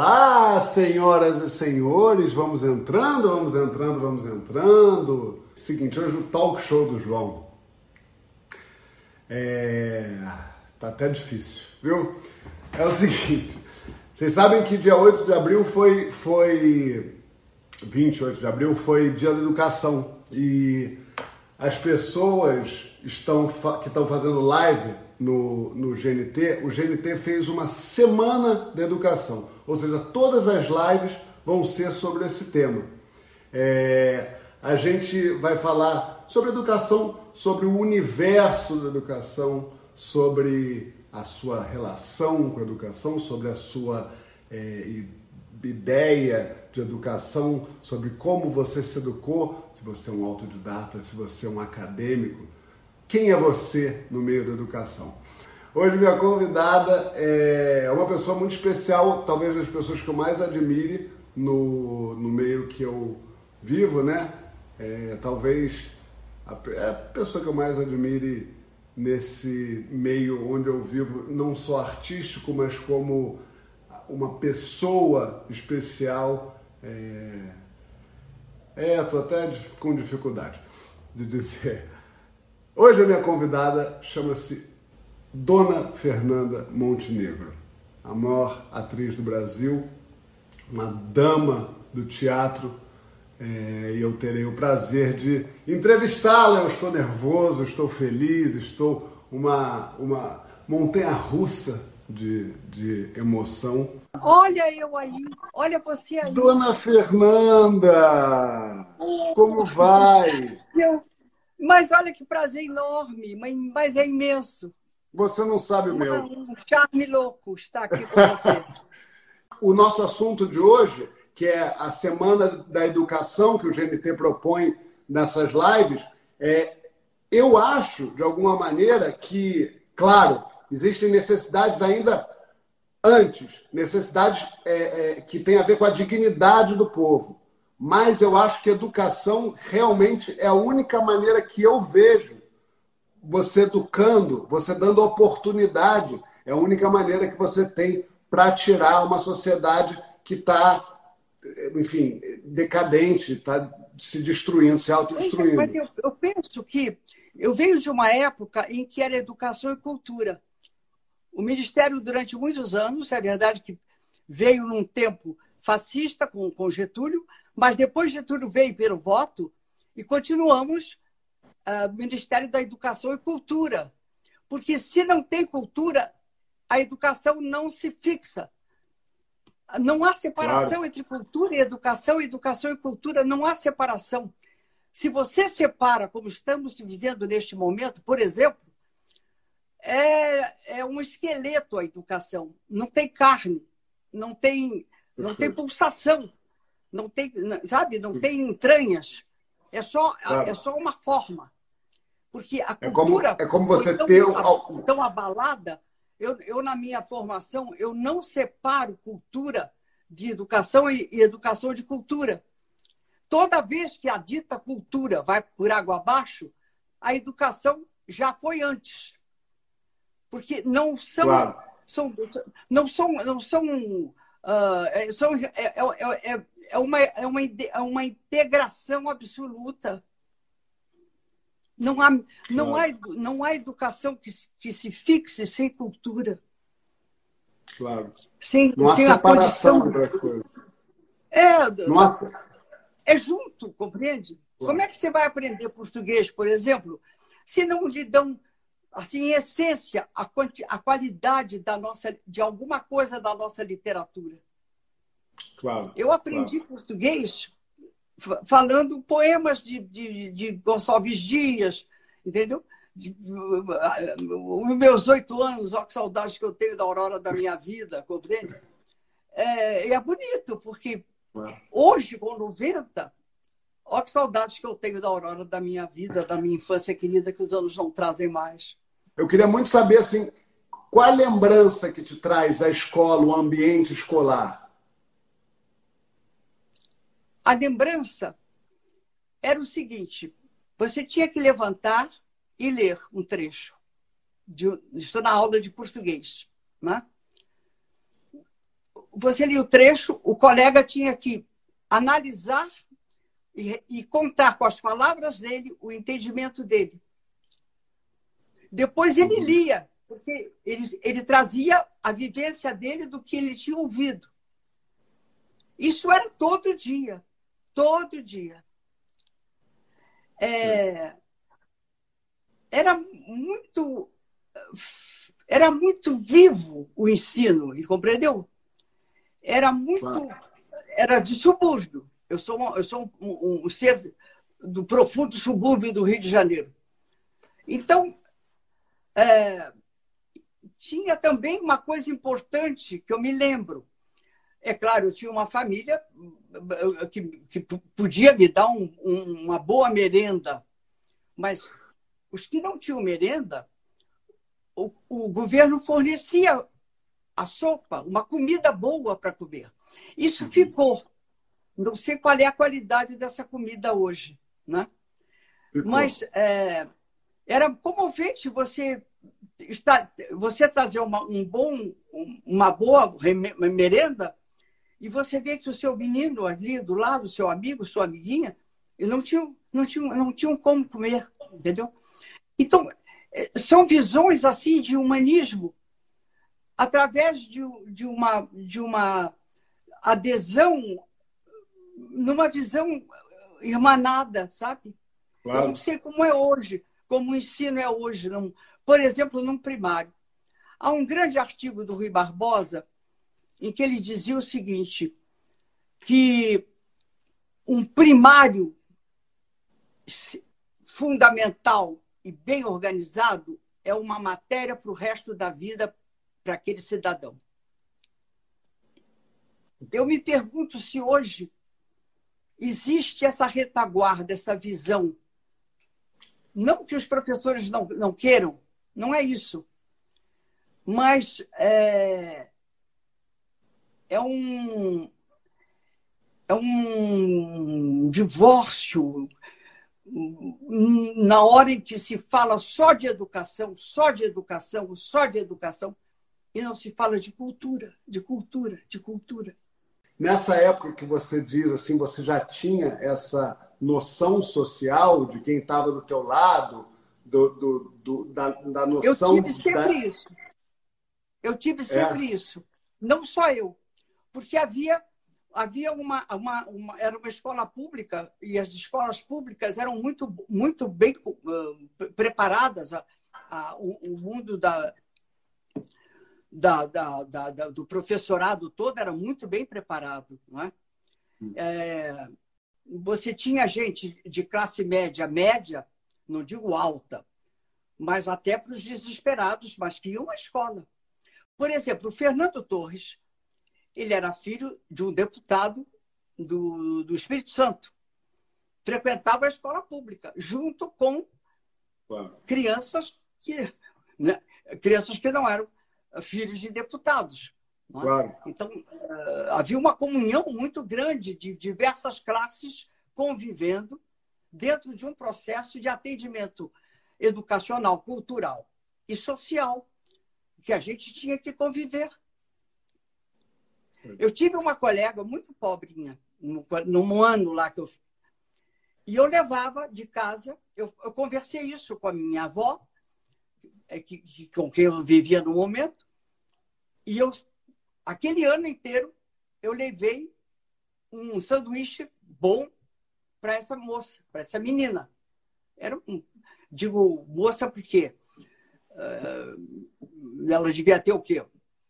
Olá, senhoras e senhores, vamos entrando, vamos entrando, vamos entrando. Seguinte, hoje o talk show do João. É. tá até difícil, viu? É o seguinte, vocês sabem que dia 8 de abril foi. foi 28 de abril foi dia da educação e as pessoas estão, que estão fazendo live no, no GNT, o GNT fez uma semana de educação, ou seja, todas as lives vão ser sobre esse tema. É, a gente vai falar sobre educação, sobre o universo da educação, sobre a sua relação com a educação, sobre a sua é, ideia de educação, sobre como você se educou, se você é um autodidata, se você é um acadêmico quem é você no meio da educação? Hoje minha convidada é uma pessoa muito especial, talvez das pessoas que eu mais admire no, no meio que eu vivo, né? É, talvez a, é a pessoa que eu mais admire nesse meio onde eu vivo, não só artístico, mas como uma pessoa especial. É, é tô até com dificuldade de dizer. Hoje a minha convidada chama-se Dona Fernanda Montenegro, a maior atriz do Brasil, uma dama do teatro, é, e eu terei o prazer de entrevistá-la. Eu estou nervoso, estou feliz, estou uma, uma montanha russa de, de emoção. Olha eu ali, olha você ali. Dona Fernanda, como vai? Eu mas olha que prazer enorme, mas é imenso. Você não sabe o meu. Um charme louco estar aqui com você. o nosso assunto de hoje, que é a Semana da Educação que o GNT propõe nessas lives, é, eu acho, de alguma maneira, que, claro, existem necessidades ainda antes, necessidades é, é, que têm a ver com a dignidade do povo mas eu acho que educação realmente é a única maneira que eu vejo você educando, você dando oportunidade, é a única maneira que você tem para tirar uma sociedade que está, enfim, decadente, está se destruindo, se autodestruindo. Mas eu, eu penso que eu venho de uma época em que era educação e cultura. O Ministério, durante muitos anos, é verdade que veio num tempo fascista com, com Getúlio, mas depois Getúlio veio pelo voto e continuamos uh, Ministério da Educação e Cultura. Porque se não tem cultura, a educação não se fixa. Não há separação claro. entre cultura e educação, educação e cultura, não há separação. Se você separa, como estamos vivendo neste momento, por exemplo, é, é um esqueleto a educação. Não tem carne, não tem, não tem pulsação não tem, sabe, não tem entranhas. É só, claro. é só uma forma. Porque a cultura é como, é como você tão, ter um... tão abalada. Eu, eu, na minha formação, eu não separo cultura de educação e, e educação de cultura. Toda vez que a dita cultura vai por água abaixo, a educação já foi antes. Porque não são, claro. são não são, não são Uh, são, é, é, é, é, uma, é, uma, é uma integração absoluta. Não há, não há, não há educação que, que se fixe sem cultura. Claro. Sem, não sem a condição. É, é junto, compreende? Claro. Como é que você vai aprender português, por exemplo, se não lhe dão assim, em essência, a, quanti, a qualidade da nossa, de alguma coisa da nossa literatura. Claro. Eu aprendi claro. português falando poemas de, de, de Gonçalves Dias, entendeu? os meus oito anos, olha que saudade que eu tenho da aurora da minha vida, compreende? É, é bonito, porque hoje, com 90, olha que saudades que eu tenho da aurora da minha vida, da minha infância querida, que os anos não trazem mais. Eu queria muito saber, assim, qual a lembrança que te traz a escola, o ambiente escolar? A lembrança era o seguinte: você tinha que levantar e ler um trecho. De, estou na aula de português. Né? Você lia o trecho, o colega tinha que analisar e, e contar com as palavras dele o entendimento dele. Depois ele uhum. lia, porque ele, ele trazia a vivência dele do que ele tinha ouvido. Isso era todo dia, todo dia. É, era muito era muito vivo o ensino, compreendeu? Era muito era de subúrbio. Eu sou eu sou um, um, um ser do profundo subúrbio do Rio de Janeiro. Então é, tinha também uma coisa importante que eu me lembro. É claro, eu tinha uma família que, que podia me dar um, uma boa merenda, mas os que não tinham merenda, o, o governo fornecia a sopa, uma comida boa para comer. Isso uhum. ficou. Não sei qual é a qualidade dessa comida hoje, né? Mas é, era comovente você está, você trazer uma, um bom, uma boa merenda e você vê que o seu menino ali do lado, seu amigo, sua amiguinha, não tinham, não tinham, não tinham como comer, entendeu? Então, é, são visões assim de humanismo através de, de, uma, de uma adesão numa visão irmanada, sabe? Claro. Eu não sei como é hoje, como o ensino é hoje. Não, por exemplo, num primário. Há um grande artigo do Rui Barbosa em que ele dizia o seguinte, que um primário fundamental e bem organizado é uma matéria para o resto da vida para aquele cidadão. Eu me pergunto se hoje existe essa retaguarda, essa visão. Não que os professores não, não queiram, não é isso. Mas é, é um, é um divórcio na hora em que se fala só de educação, só de educação, só de educação, e não se fala de cultura, de cultura, de cultura. Nessa época que você diz assim, você já tinha essa noção social de quem estava do teu lado, do, do, do da, da, noção... Eu tive sempre da... isso. Eu tive sempre é. isso. Não só eu. Porque havia havia uma, uma, uma, era uma escola pública e as escolas públicas eram muito muito bem uh, preparadas a, a, o, o, mundo da, da, da, da, do professorado todo era muito bem preparado não é? Hum. é? você tinha gente de classe média média não digo alta mas até para os desesperados mas que iam à escola por exemplo o Fernando Torres ele era filho de um deputado do, do Espírito Santo. Frequentava a escola pública, junto com crianças que, né, crianças que não eram filhos de deputados. É? Claro. Então, uh, havia uma comunhão muito grande de diversas classes convivendo dentro de um processo de atendimento educacional, cultural e social que a gente tinha que conviver. Eu tive uma colega muito pobrinha, num ano lá que eu. E eu levava de casa, eu, eu conversei isso com a minha avó, que, que, com quem eu vivia no momento, e eu, aquele ano inteiro, eu levei um sanduíche bom para essa moça, para essa menina. Era digo moça porque uh, ela devia ter o quê?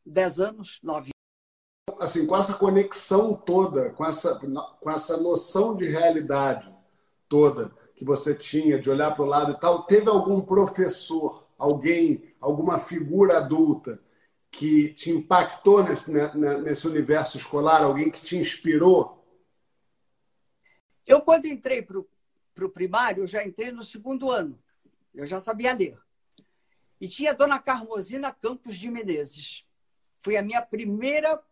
Dez anos, nove assim, com essa conexão toda, com essa, com essa noção de realidade toda que você tinha de olhar para o lado e tal, teve algum professor, alguém, alguma figura adulta que te impactou nesse, né, né, nesse universo escolar, alguém que te inspirou? Eu, quando entrei para o primário, eu já entrei no segundo ano. Eu já sabia ler. E tinha a dona Carmosina Campos de Menezes. Foi a minha primeira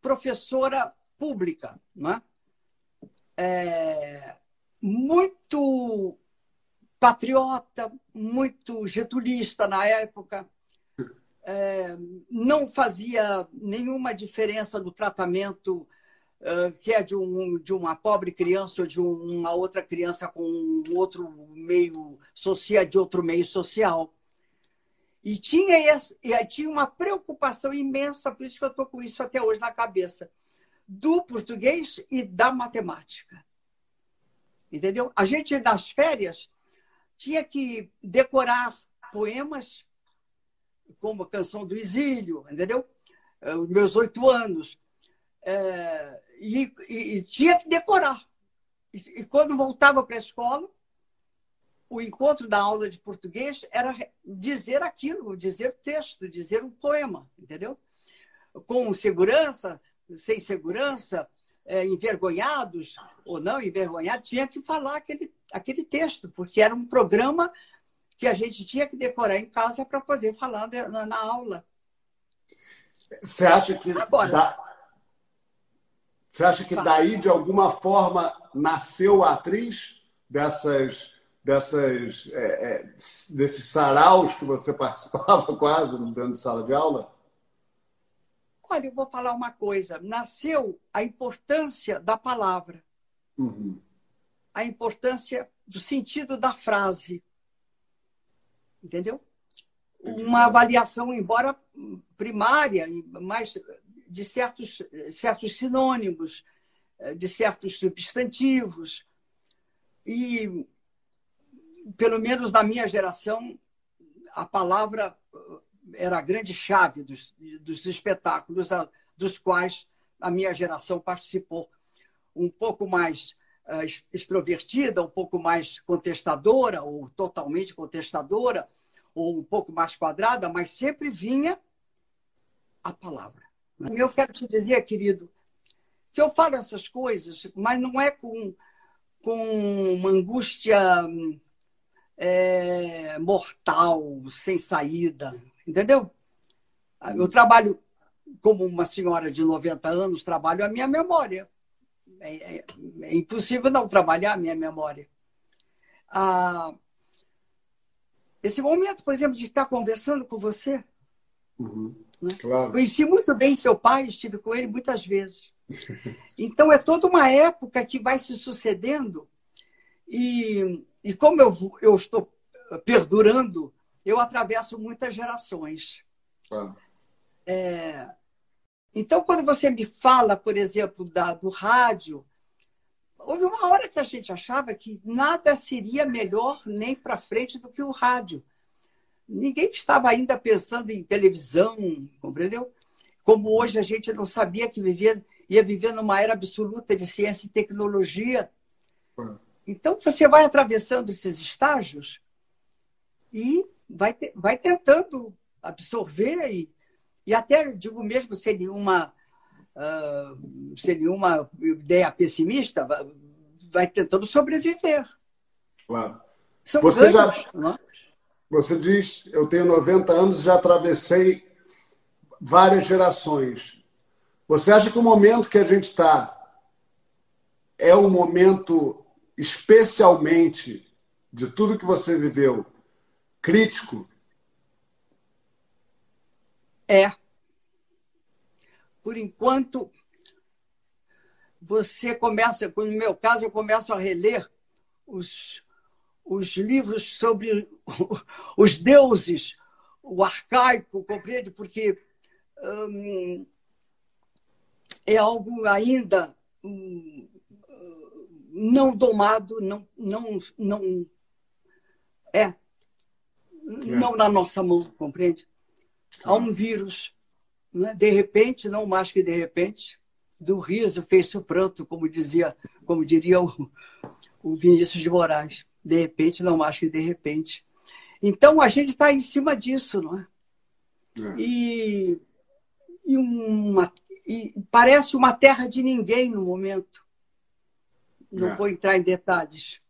professora pública. Né? É, muito patriota, muito getulista na época. É, não fazia nenhuma diferença no tratamento uh, que é de, um, de uma pobre criança ou de uma outra criança com outro meio social, de outro meio social. E tinha, esse, e tinha uma preocupação imensa, por isso que eu estou com isso até hoje na cabeça, do português e da matemática. Entendeu? A gente, nas férias, tinha que decorar poemas, como a canção do Exílio, entendeu? Eh, os meus oito anos. É, e, e, tinha que decorar. E, e quando voltava para a escola, o encontro da aula de português era dizer aquilo, dizer texto, dizer um poema, entendeu? Com segurança, sem segurança, é, envergonhados ou não envergonhados, tinha que falar aquele, aquele texto, porque era um programa que a gente tinha que decorar em casa para poder falar na, na, aula. Você acha que Agora, da... você acha que daí de alguma forma nasceu a atriz dessas dessas é, é, desses saraus que você participava quase dentro de sala de aula? Olha, eu vou falar uma coisa. Nasceu a importância da palavra, uhum. a importância do sentido da frase. Entendeu? Uma avaliação, embora primária, mas de certos, certos sinônimos, de certos substantivos. E, pelo menos na minha geração, a palavra era a grande chave dos, dos espetáculos a, dos quais a minha geração participou. Um pouco mais uh, extrovertida, um pouco mais contestadora, ou totalmente contestadora, ou um pouco mais quadrada, mas sempre vinha a palavra. Eu quero te dizer, querido, que eu falo essas coisas, mas não é com, com uma angústia é, mortal, sem saída. Entendeu? Eu trabalho como uma senhora de 90 anos, trabalho a minha memória. É, é, é impossível não trabalhar a minha memória. Ah, esse momento, por exemplo, de estar conversando com você. Uhum, né? claro. Conheci muito bem seu pai, estive com ele muitas vezes. Então, é toda uma época que vai se sucedendo. E, e como eu, eu estou perdurando eu atravesso muitas gerações. Ah. É, então, quando você me fala, por exemplo, da, do rádio, houve uma hora que a gente achava que nada seria melhor nem para frente do que o rádio. Ninguém estava ainda pensando em televisão, compreendeu? Como hoje a gente não sabia que vivia, ia viver numa era absoluta de ciência e tecnologia. Ah. Então, você vai atravessando esses estágios e vai, vai tentando absorver e, e até, digo mesmo, sem nenhuma, uh, sem nenhuma ideia pessimista, vai, tentando sobreviver. Claro. São você ganhos, já? É? Você diz, eu tenho 90 anos e já atravessei várias gerações. Você acha que o momento que a gente está é um momento especialmente de tudo que você viveu crítico? É. Por enquanto, você começa, no meu caso, eu começo a reler os, os livros sobre os deuses, o arcaico, compreende? Porque hum, é algo ainda hum, não domado, não, não, não é não na nossa mão, compreende? Há um vírus, né? de repente, não mais que de repente, do riso fez o pranto, como dizia, como diria o, o Vinícius de Moraes. De repente, não mais que de repente. Então, a gente está em cima disso, não é? é. E, e, uma, e parece uma terra de ninguém no momento. Não é. vou entrar em detalhes.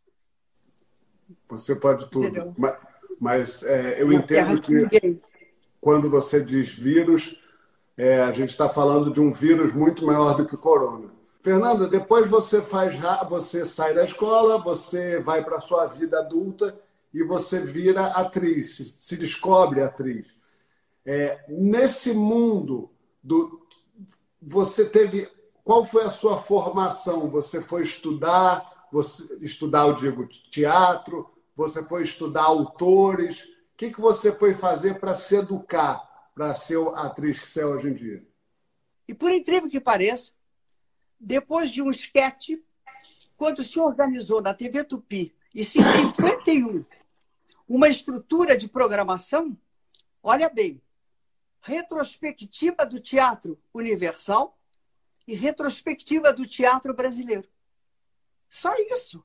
Você pode tudo. Mas, mas é, eu entendo que quando você diz vírus, é, a gente está falando de um vírus muito maior do que o corona. Fernanda, depois você faz, você sai da escola, você vai para a sua vida adulta e você vira atriz, se descobre atriz. É, nesse mundo do, você teve qual foi a sua formação? Você foi estudar, você estudar, eu digo, teatro, você foi estudar autores. O que, que você foi fazer para se educar? para ser a atriz que você é hoje em dia? E por incrível que pareça, depois de um esquete, quando se organizou na TV Tupi, isso em 51, uma estrutura de programação, olha bem, retrospectiva do teatro universal e retrospectiva do teatro brasileiro. Só isso.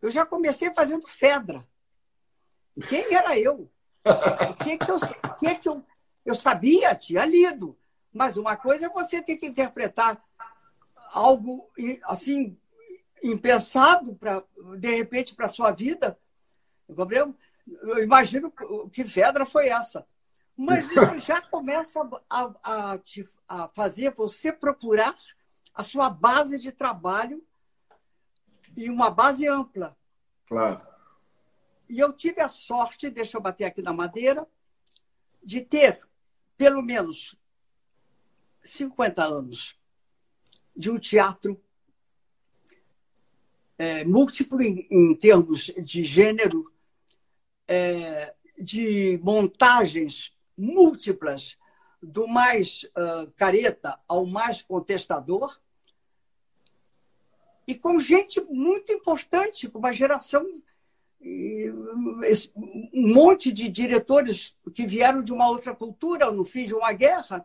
Eu já comecei fazendo Fedra. Quem era eu? O que, que, eu, o que, que eu eu sabia, tinha lido, mas uma coisa é você ter que interpretar algo assim impensado para de repente para sua vida. Gabriel, eu imagino que Fedra foi essa. Mas isso já começa a, a, a fazer você procurar a sua base de trabalho e uma base ampla. Claro. E eu tive a sorte, deixa eu bater aqui na madeira, de ter pelo menos 50 anos de um teatro é, múltiplo em, em, termos de gênero, é, de montagens múltiplas, do mais uh, careta ao mais contestador, e com gente muito importante, com uma geração um monte de diretores que vieram de uma outra cultura no fim de uma guerra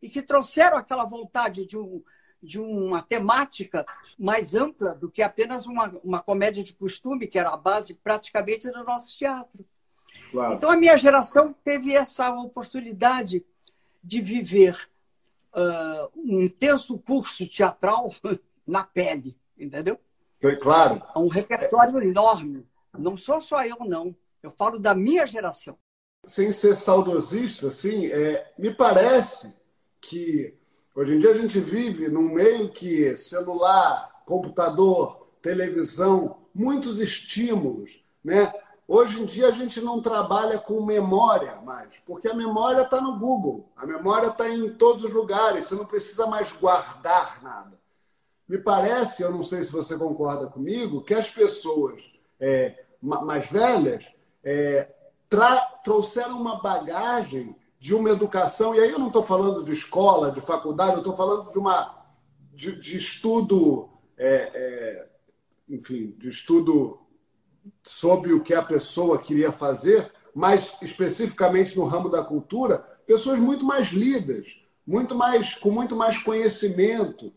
e que trouxeram aquela vontade de, um, de uma temática mais ampla do que apenas uma, uma comédia de costume, que era a base praticamente do nosso teatro. Claro. Então, a minha geração teve essa oportunidade de viver uh, um intenso curso teatral na pele, entendeu? Foi claro. Um repertório enorme. Não sou só eu, não. Eu falo da minha geração. Sem ser saudosista, assim, é, me parece que hoje em dia a gente vive num meio que celular, computador, televisão, muitos estímulos, né? Hoje em dia a gente não trabalha com memória mais, porque a memória está no Google, a memória está em todos os lugares, você não precisa mais guardar nada. Me parece, eu não sei se você concorda comigo, que as pessoas é, mais velhas é, trouxeram uma bagagem de uma educação, e aí eu não estou falando de escola, de faculdade, eu estou falando de uma de, de estudo, é, é, enfim, de estudo sobre o que a pessoa queria fazer, mas especificamente no ramo da cultura, pessoas muito mais lidas, muito mais com muito mais conhecimento.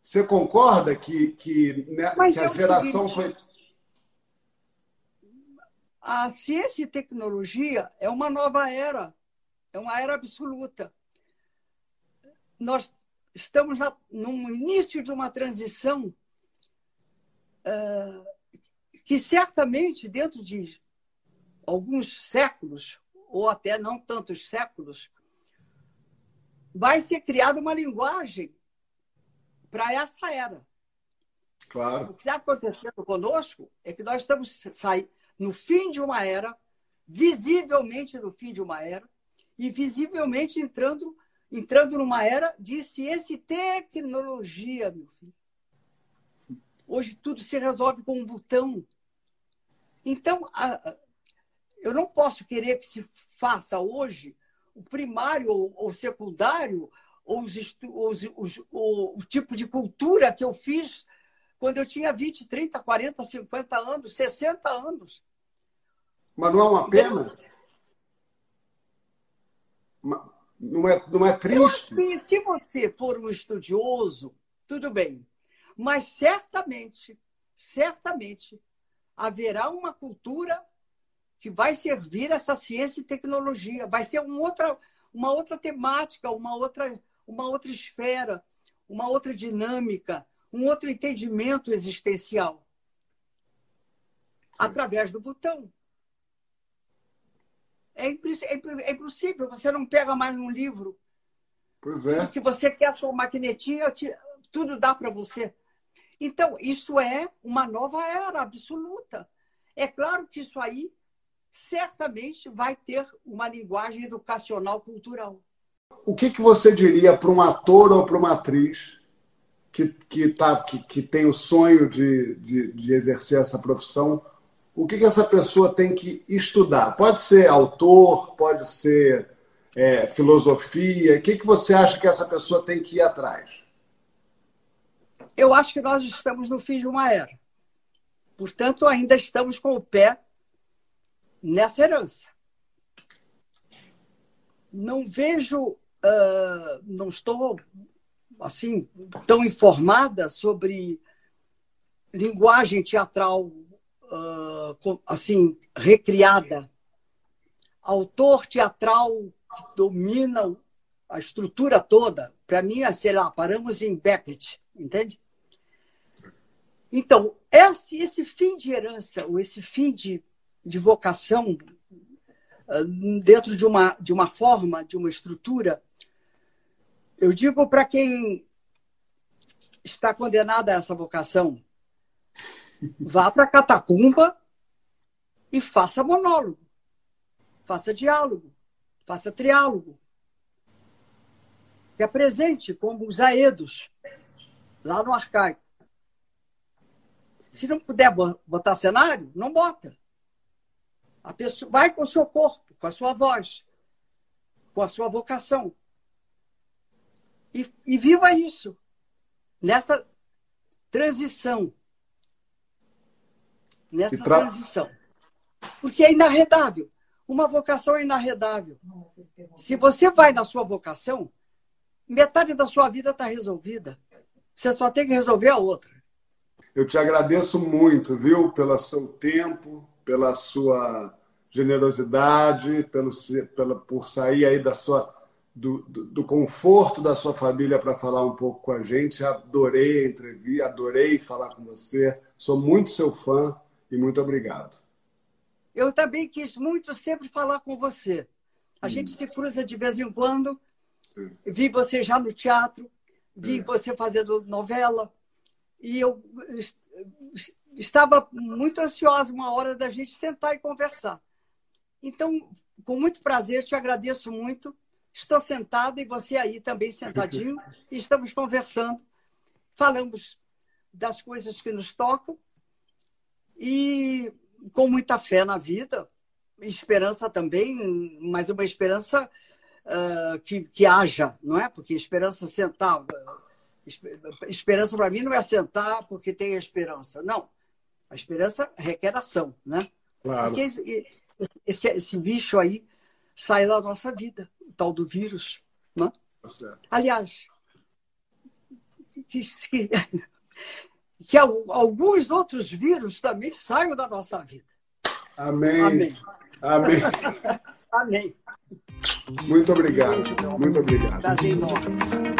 Você concorda que, que, né, que a é geração seguinte, foi a ciência e tecnologia é uma nova era, é uma era absoluta. Nós estamos na, no início de uma transição uh, que certamente, dentro de alguns séculos, ou até não tantos séculos, vai ser criada uma linguagem para essa era. Claro. O que está acontecendo conosco é que nós estamos no fim de uma era, visivelmente no fim de uma era, e visivelmente entrando, entrando numa era de ciência e tecnologia, meu filho. Hoje tudo se resolve com um botão. Então, eu não posso querer que se faça hoje o primário ou o secundário ou os, os, os, o, o tipo de cultura que eu fiz quando eu tinha 20, 30, 40, 50 anos, 60 anos. Mas não é uma pena? Não é, não é triste? se você for um estudioso tudo bem. Mas certamente, certamente, haverá uma cultura que vai servir essa ciência e tecnologia. Vai ser uma outra, uma outra temática, uma outra, uma outra esfera, uma outra dinâmica, um outro entendimento existencial. Através do botão. É, é, é impossível, você não pega mais um livro. Pois é. Que você quer a sua maquinetinha, tudo dá para você. Então, isso é uma nova era absoluta. É claro que isso aí certamente vai ter uma linguagem educacional cultural. O que, que você diria para um ator ou para uma atriz que, que, tá, que, que tem o sonho de, de, de exercer essa profissão? O que, que essa pessoa tem que estudar? Pode ser autor, pode ser é, filosofia. O que, que você acha que essa pessoa tem que ir atrás? Eu acho que nós estamos no fim de uma era. Portanto, ainda estamos com o pé nessa herança. Não vejo, uh, não estou assim tão informada sobre linguagem teatral uh, assim recriada, autor teatral que domina a estrutura toda. Para mim, é, sei lá, paramos em Beckett, entende? Então, esse, esse fim de herança, ou esse fim de de vocação ah, dentro de uma, de uma forma, de uma estrutura, eu digo para quem está condenado a essa vocação, vá para a catacumba e faça monólogo, faça diálogo, faça triálogo. Se apresente como os aedos, lá no arcaico. Se não puder botar cenário, não bota. A pessoa vai com o seu corpo, com a sua voz, com a sua vocação. E, e viva isso nessa transição. Nessa tra... transição. Porque é inarredável. Uma vocação é inarredável. Se você vai na sua vocação, metade da sua vida está resolvida. Você só tem que resolver a outra. Eu te agradeço muito, viu, pelo seu tempo, pela sua generosidade, pelo, pela, por sair aí da sua, do, do, do conforto da sua família para falar um pouco com a gente. Adorei a entrevista, adorei falar com você. Sou muito seu fã e muito obrigado. Eu também quis muito sempre falar com você. A hum. gente se cruza de vez em quando. Sim. Vi você já no teatro, vi é. você fazendo novela. E eu estava muito ansiosa uma hora da gente sentar e conversar. Então, com muito prazer, te agradeço muito. Estou sentada e você aí também sentadinho. e estamos conversando. Falamos das coisas que nos tocam e com muita fé na vida, esperança também, mas uma esperança uh, que, que haja, não é? Porque esperança sentar. Esperança para mim não é sentar porque tem esperança. Não. A esperança requer ação, né? Claro. Porque esse, esse bicho aí sai da nossa vida, o tal do vírus. Né? Tá Aliás, que, que, que alguns outros vírus também saiam da nossa vida. Amém. Amém. Amém. Amém. Muito obrigado. Muito obrigado. Prazer enorme.